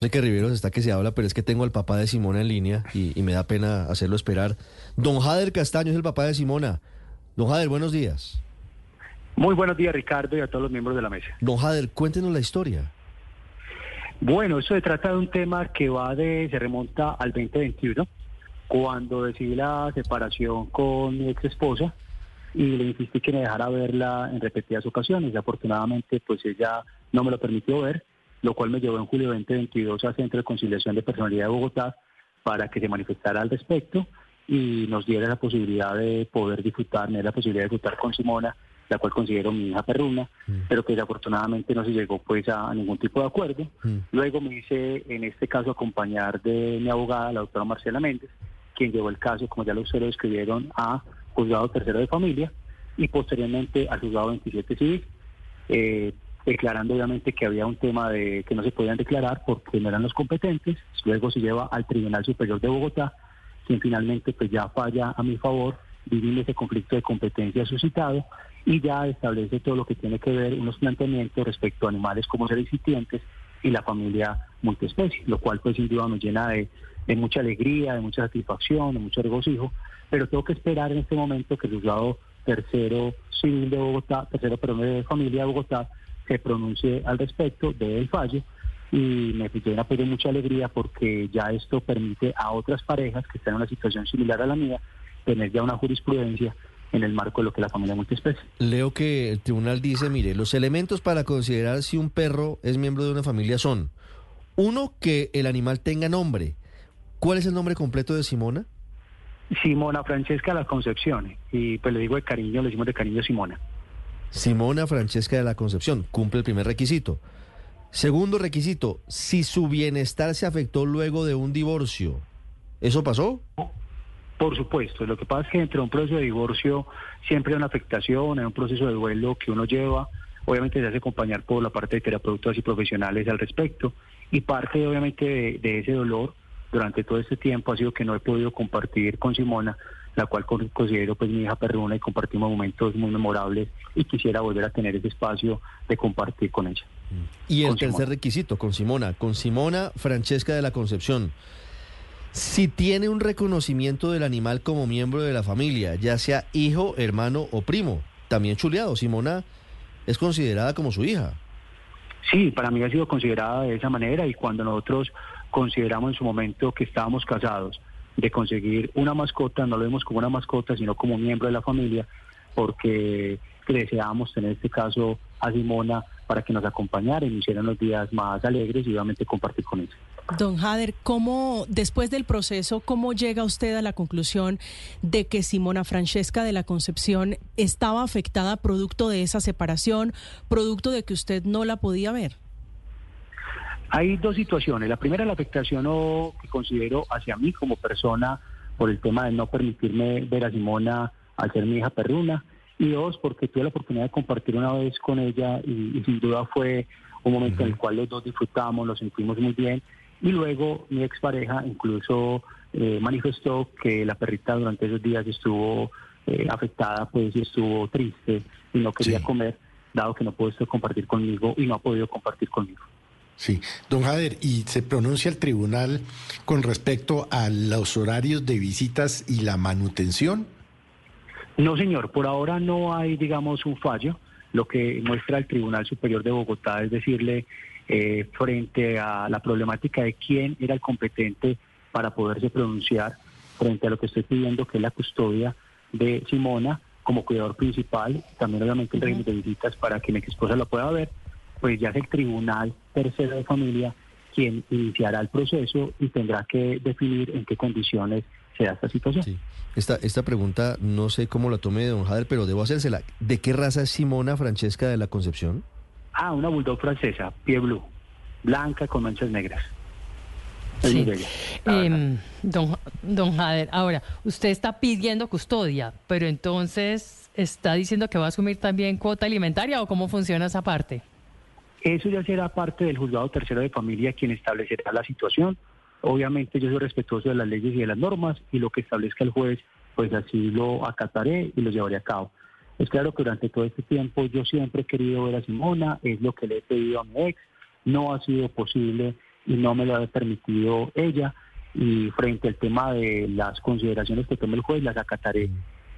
sé que Riveros está que se habla, pero es que tengo al papá de Simona en línea y, y me da pena hacerlo esperar. Don Jader Castaño es el papá de Simona. Don Jader, buenos días. Muy buenos días, Ricardo, y a todos los miembros de la mesa. Don Jader, cuéntenos la historia. Bueno, eso se trata de un tema que va de, se remonta al 2021, cuando decidí la separación con mi ex esposa y le insistí que me dejara verla en repetidas ocasiones. Afortunadamente, pues ella no me lo permitió ver, lo cual me llevó en julio 2022 al Centro de Conciliación de Personalidad de Bogotá para que se manifestara al respecto y nos diera la posibilidad de poder disfrutar, me la posibilidad de disfrutar con Simona la cual considero mi hija perruna, Mm. pero que desafortunadamente no se llegó pues a ningún tipo de acuerdo. Mm. Luego me hice en este caso acompañar de mi abogada, la doctora Marcela Méndez, quien llevó el caso, como ya lo ustedes lo escribieron, a juzgado tercero de familia y posteriormente al juzgado 27 civil, eh, declarando obviamente que había un tema de que no se podían declarar porque no eran los competentes. Luego se lleva al Tribunal Superior de Bogotá, quien finalmente pues ya falla a mi favor, viviendo ese conflicto de competencia suscitado y ya establece todo lo que tiene que ver unos planteamientos respecto a animales como seres sintientes y la familia multiespecie, lo cual pues sin duda nos llena de, de mucha alegría, de mucha satisfacción, de mucho regocijo, pero tengo que esperar en este momento que el juzgado tercero civil de Bogotá, tercero perdón, de familia de Bogotá, se pronuncie al respecto del fallo y me llena pues de mucha alegría porque ya esto permite a otras parejas que están en una situación similar a la mía tener ya una jurisprudencia en el marco de lo que la familia multiespecie. Leo que el tribunal dice, mire, los elementos para considerar si un perro es miembro de una familia son, uno, que el animal tenga nombre. ¿Cuál es el nombre completo de Simona? Simona Francesca de la Concepción, y pues le digo de cariño, le decimos de cariño Simona. Simona Francesca de la Concepción, cumple el primer requisito. Segundo requisito, si su bienestar se afectó luego de un divorcio. ¿Eso pasó? Por supuesto, lo que pasa es que entre un proceso de divorcio siempre hay una afectación, hay un proceso de duelo que uno lleva, obviamente se hace acompañar por la parte de terapeutas y profesionales al respecto, y parte obviamente de, de ese dolor durante todo este tiempo ha sido que no he podido compartir con Simona, la cual con- considero pues mi hija perruna y compartimos momentos muy memorables y quisiera volver a tener ese espacio de compartir con ella. Y el tercer Simona. requisito, con Simona, con Simona Francesca de la Concepción. Si tiene un reconocimiento del animal como miembro de la familia, ya sea hijo, hermano o primo, también chuleado, Simona es considerada como su hija. Sí, para mí ha sido considerada de esa manera y cuando nosotros consideramos en su momento que estábamos casados de conseguir una mascota, no lo vemos como una mascota, sino como miembro de la familia, porque deseábamos tener este caso a Simona para que nos acompañara y nos hicieran los días más alegres y obviamente compartir con ella. Don Jader, ¿cómo, después del proceso, cómo llega usted a la conclusión de que Simona Francesca de la Concepción estaba afectada producto de esa separación, producto de que usted no la podía ver? Hay dos situaciones. La primera, la afectación o, que considero hacia mí como persona por el tema de no permitirme ver a Simona al ser mi hija perruna. Y dos, porque tuve la oportunidad de compartir una vez con ella y, y sin duda fue un momento en el cual los dos disfrutamos, lo sentimos muy bien. Y luego mi expareja incluso eh, manifestó que la perrita durante esos días estuvo eh, afectada, pues y estuvo triste y no quería Sí. comer, dado que no pudo compartir conmigo y no ha podido compartir conmigo. Sí, don Jader, ¿y se pronuncia el tribunal con respecto a los horarios de visitas y la manutención? No, señor, por ahora no hay, digamos, un fallo. Lo que muestra el Tribunal Superior de Bogotá es decirle, eh, frente a la problemática de quién era el competente para poderse pronunciar frente a lo que estoy pidiendo, que es la custodia de Simona como cuidador principal, también obviamente el régimen de visitas para que mi esposa lo pueda ver, pues ya es el Tribunal Tercero de Familia quien iniciará el proceso y tendrá que definir en qué condiciones se da esta situación. Sí. Esta, esta pregunta no sé cómo la tome don Jader, pero debo hacérsela. ¿De qué raza es Simona Francesca de la Concepción? Ah, una bulldog francesa, pie blue, blanca con manchas negras. Sí. Em, don, don Jader, ahora, usted está pidiendo custodia, pero entonces está diciendo que va a asumir también cuota alimentaria o cómo funciona esa parte? Eso ya será parte del juzgado tercero de familia quien establecerá la situación. Obviamente yo soy respetuoso de las leyes y de las normas y lo que establezca el juez, pues así lo acataré y lo llevaré a cabo. Es claro que durante todo este tiempo yo siempre he querido ver a Simona, es lo que le he pedido a mi ex, no ha sido posible y no me lo ha permitido ella. Y frente al tema de las consideraciones que tome el juez, las acataré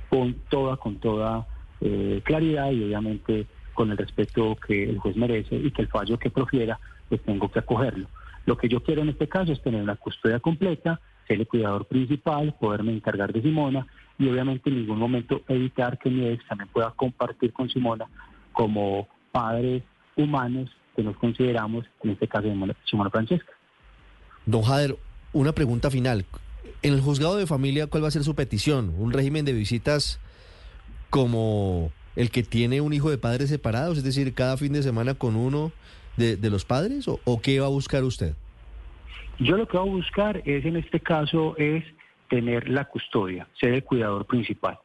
con toda, con toda eh, claridad y obviamente con el respeto que el juez merece y que el fallo que profiera, pues tengo que acogerlo. Lo que yo quiero en este caso es tener una custodia completa, ser el cuidador principal, poderme encargar de Simona y obviamente en ningún momento evitar que mi ex también pueda compartir con Simona como padres humanos que nos consideramos, en este caso de Simona Francesca. Don Jader, una pregunta final. En el juzgado de familia, ¿cuál va a ser su petición? ¿Un régimen de visitas como el que tiene un hijo de padres separados, es decir, cada fin de semana con uno de, los padres, o, o, qué va a buscar usted? Yo lo que voy a buscar es, en este caso, es tener la custodia, ser el cuidador principal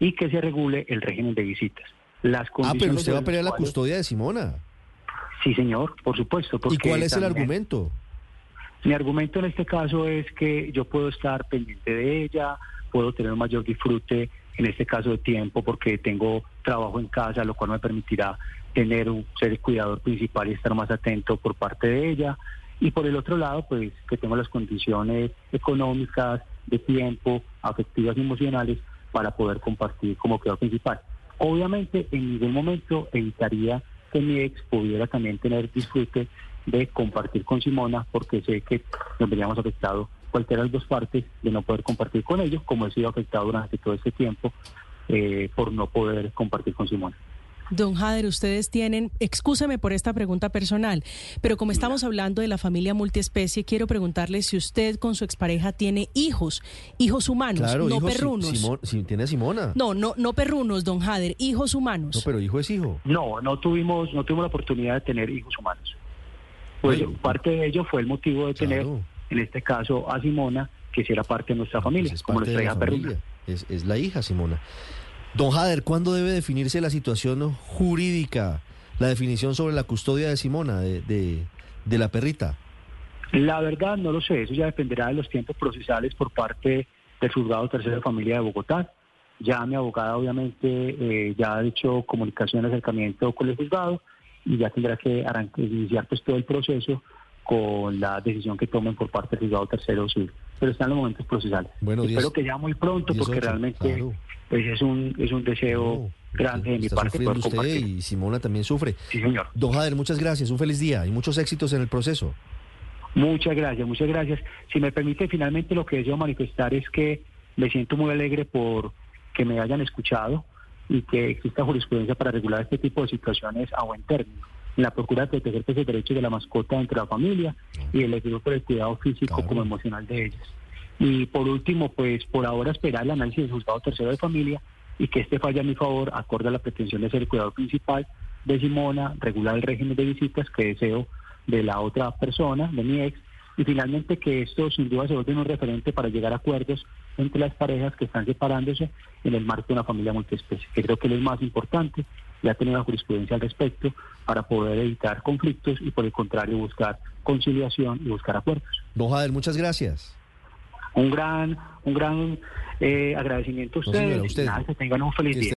y que se regule el régimen de visitas. Las ah, pero usted va a pelear la custodia de Simona. Sí, señor, por supuesto. ¿Y cuál es el argumento? Mi argumento en este caso es que yo puedo estar pendiente de ella, puedo tener mayor disfrute en este caso de tiempo porque tengo trabajo en casa, lo cual me permitirá tener un ser el cuidador principal y estar más atento por parte de ella. Y por el otro lado, pues que tengo las condiciones económicas, de tiempo, afectivas y emocionales para poder compartir como cuidador principal. Obviamente, en ningún momento evitaría que mi ex pudiera también tener disfrute de compartir con Simona, porque sé que nos veríamos afectados cualquiera de las dos partes de no poder compartir con ellos, como he sido afectado durante todo este tiempo eh, por no poder compartir con Simona. Don Jader, ustedes tienen, excúseme por esta pregunta personal, pero como estamos hablando de la familia multiespecie, quiero preguntarle si usted con su expareja tiene hijos, hijos humanos, no perrunos. Si, tiene Simona. No, no, no perrunos, don Jader, hijos humanos. No, pero hijo es hijo. No, no tuvimos, no tuvimos la oportunidad de tener hijos humanos. Pues parte de ello fue el motivo de tener, en este caso, a Simona, que si era parte de nuestra pues familia, como nuestra hija perruna. Es, es la hija Simona. Don Jader, ¿cuándo debe definirse la situación jurídica, la definición sobre la custodia de Simona, de, de, la perrita? La verdad no lo sé, eso ya dependerá de los tiempos procesales por parte del juzgado tercero de familia de Bogotá. Ya mi abogada obviamente eh, ya ha hecho comunicación, acercamiento con el juzgado y ya tendrá que iniciar pues todo el proceso con la decisión que tomen por parte del juzgado tercero civil. Pero están los momentos procesales. Bueno, Espero que ya muy pronto porque realmente pues es un, es un deseo grande de mi parte. Poder usted y Simona también sufre. Sí, señor. Don Jader, muchas gracias, un feliz día y muchos éxitos en el proceso. Muchas gracias, muchas gracias. Si me permite, finalmente lo que deseo manifestar es que me siento muy alegre por que me hayan escuchado y que exista jurisprudencia para regular este tipo de situaciones a buen término. La procura de proteger los derechos de la mascota entre la familia y el equipo por el cuidado físico como emocional de ellas. Y por último, pues por ahora esperar el análisis del juzgado tercero de familia y que este falle a mi favor acorde a la pretensión de ser el cuidador principal de Simona, regular el régimen de visitas que deseo de la otra persona, de mi ex, y finalmente que esto sin duda se vuelva un referente para llegar a acuerdos entre las parejas que están separándose en el marco de una familia multiespecie, que creo que es lo más importante, ya tener una jurisprudencia al respecto para poder evitar conflictos y por el contrario buscar conciliación y buscar acuerdos. Don Jader, muchas gracias un gran, un gran eh, agradecimiento a ustedes. que tengan un feliz día.